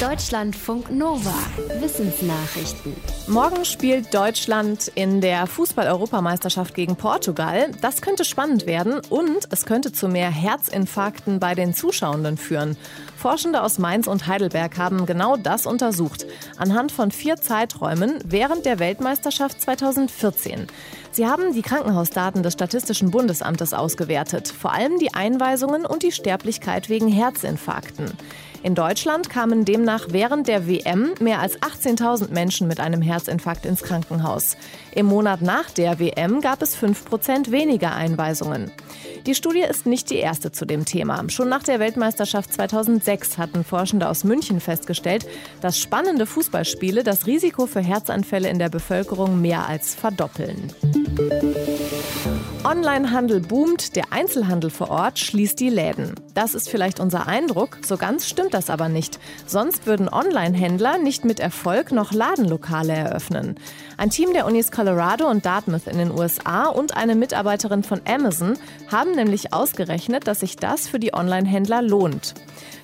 Deutschlandfunk Nova. Wissensnachrichten. Morgen spielt Deutschland in der Fußball-Europameisterschaft gegen Portugal. Das könnte spannend werden und es könnte zu mehr Herzinfarkten bei den Zuschauenden führen. Forschende aus Mainz und Heidelberg haben genau das untersucht. Anhand von vier Zeiträumen während der Weltmeisterschaft 2014. Sie haben die Krankenhausdaten des Statistischen Bundesamtes ausgewertet, vor allem die Einweisungen und die Sterblichkeit wegen Herzinfarkten. In Deutschland kamen demnach während der WM mehr als 18.000 Menschen mit einem Herzinfarkt ins Krankenhaus. Im Monat nach der WM gab es 5 Prozent weniger Einweisungen. Die Studie ist nicht die erste zu dem Thema. Schon nach der Weltmeisterschaft 2006 hatten Forschende aus München festgestellt, dass spannende Fußballspiele das Risiko für Herzanfälle in der Bevölkerung mehr als verdoppeln. Onlinehandel boomt, der Einzelhandel vor Ort schließt die Läden. Das ist vielleicht unser Eindruck, so ganz stimmt das aber nicht. Sonst würden Online-Händler nicht mit Erfolg noch Ladenlokale eröffnen. Ein Team der Unis Colorado und Dartmouth in den USA und eine Mitarbeiterin von Amazon haben nämlich ausgerechnet, dass sich das für die Online-Händler lohnt.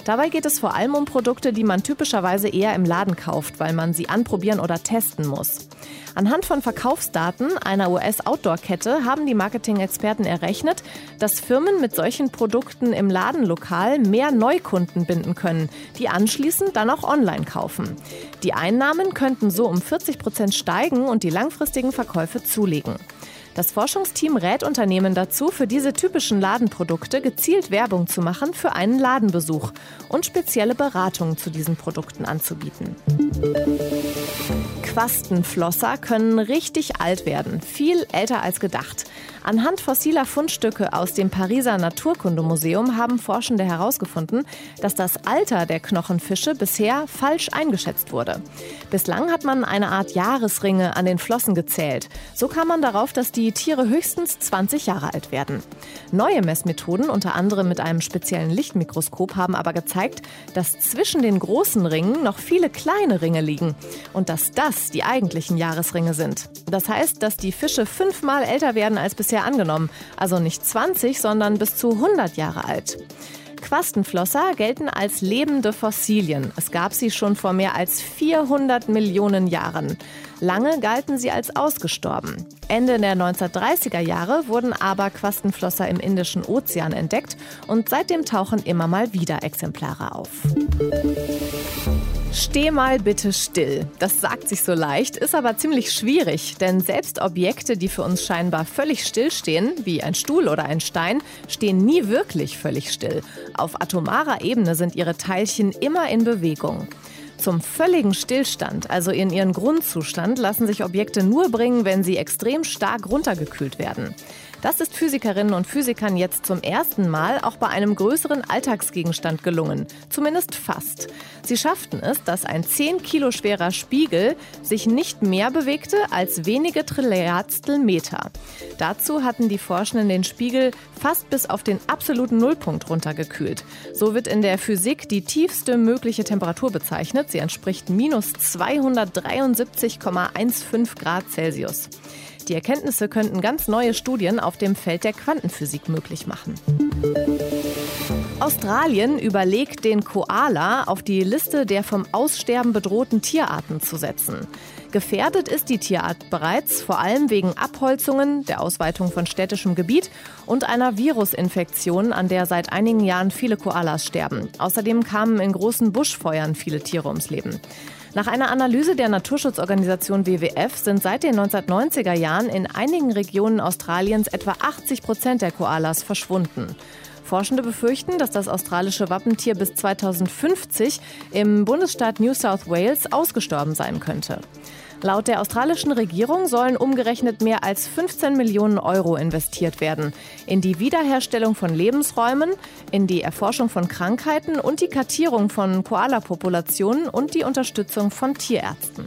Dabei geht es vor allem um Produkte, die man typischerweise eher im Laden kauft, weil man sie anprobieren oder testen muss. Anhand von Verkaufsdaten einer US-Outdoor-Kette haben die Marketing-Experten errechnet, dass Firmen mit solchen Produkten im Ladenlokal mehr Neukunden binden können, die anschließend dann auch online kaufen. Die Einnahmen könnten so um 40 Prozent steigen und die langfristigen Verkäufe zulegen. Das Forschungsteam rät Unternehmen dazu, für diese typischen Ladenprodukte gezielt Werbung zu machen für einen Ladenbesuch und spezielle Beratungen zu diesen Produkten anzubieten. Quastenflosser können richtig alt werden, viel älter als gedacht. Anhand fossiler Fundstücke aus dem Pariser Naturkundemuseum haben Forschende herausgefunden, dass das Alter der Knochenfische bisher falsch eingeschätzt wurde. Bislang hat man eine Art Jahresringe an den Flossen gezählt. So kam man darauf, dass die Tiere höchstens 20 Jahre alt werden. Neue Messmethoden, unter anderem mit einem speziellen Lichtmikroskop, haben aber gezeigt, dass zwischen den großen Ringen noch viele kleine Ringe liegen und dass das die eigentlichen Jahresringe sind. Das heißt, dass die Fische fünfmal älter werden als bisher angenommen. Also nicht 20, sondern bis zu 100 Jahre alt. Quastenflosser gelten als lebende Fossilien. Es gab sie schon vor mehr als 400 Millionen Jahren. Lange galten sie als ausgestorben. Ende der 1930er Jahre wurden aber Quastenflosser im Indischen Ozean entdeckt und seitdem tauchen immer mal wieder Exemplare auf. Steh mal bitte still. Das sagt sich so leicht, ist aber ziemlich schwierig, denn selbst Objekte, die für uns scheinbar völlig still stehen, wie ein Stuhl oder ein Stein, stehen nie wirklich völlig still. Auf atomarer Ebene sind ihre Teilchen immer in Bewegung. Zum völligen Stillstand, also in ihren Grundzustand, lassen sich Objekte nur bringen, wenn sie extrem stark runtergekühlt werden. Das ist Physikerinnen und Physikern jetzt zum ersten Mal auch bei einem größeren Alltagsgegenstand gelungen. Zumindest fast. Sie schafften es, dass ein 10 Kilo schwerer Spiegel sich nicht mehr bewegte als wenige Trilliardstel Meter. Dazu hatten die Forschenden den Spiegel fast bis auf den absoluten Nullpunkt runtergekühlt. So wird in der Physik die tiefste mögliche Temperatur bezeichnet. Sie entspricht minus 273,15 Grad Celsius. Die Erkenntnisse könnten ganz neue Studien auf dem Feld der Quantenphysik möglich machen. Australien überlegt, den Koala auf die Liste der vom Aussterben bedrohten Tierarten zu setzen. Gefährdet ist die Tierart bereits, vor allem wegen Abholzungen, der Ausweitung von städtischem Gebiet und einer Virusinfektion, an der seit einigen Jahren viele Koalas sterben. Außerdem kamen in großen Buschfeuern viele Tiere ums Leben. Nach einer Analyse der Naturschutzorganisation WWF sind seit den 1990er Jahren in einigen Regionen Australiens etwa 80 Prozent der Koalas verschwunden. Forschende befürchten, dass das australische Wappentier bis 2050 im Bundesstaat New South Wales ausgestorben sein könnte. Laut der australischen Regierung sollen umgerechnet mehr als 15 Millionen Euro investiert werden in die Wiederherstellung von Lebensräumen, in die Erforschung von Krankheiten und die Kartierung von Koala-Populationen und die Unterstützung von Tierärzten.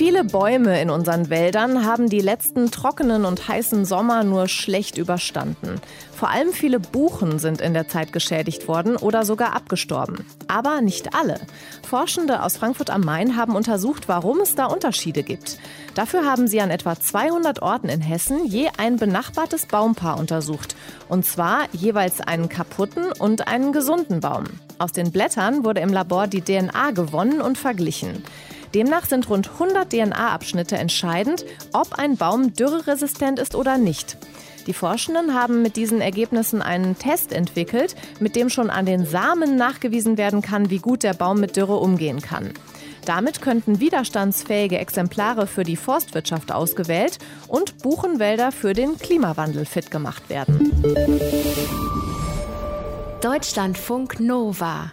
Viele Bäume in unseren Wäldern haben die letzten trockenen und heißen Sommer nur schlecht überstanden. Vor allem viele Buchen sind in der Zeit geschädigt worden oder sogar abgestorben. Aber nicht alle. Forschende aus Frankfurt am Main haben untersucht, warum es da Unterschiede gibt. Dafür haben sie an etwa 200 Orten in Hessen je ein benachbartes Baumpaar untersucht. Und zwar jeweils einen kaputten und einen gesunden Baum. Aus den Blättern wurde im Labor die DNA gewonnen und verglichen. Demnach sind rund 100 DNA-Abschnitte entscheidend, ob ein Baum dürreresistent ist oder nicht. Die Forschenden haben mit diesen Ergebnissen einen Test entwickelt, mit dem schon an den Samen nachgewiesen werden kann, wie gut der Baum mit Dürre umgehen kann. Damit könnten widerstandsfähige Exemplare für die Forstwirtschaft ausgewählt und Buchenwälder für den Klimawandel fit gemacht werden. Deutschlandfunk Nova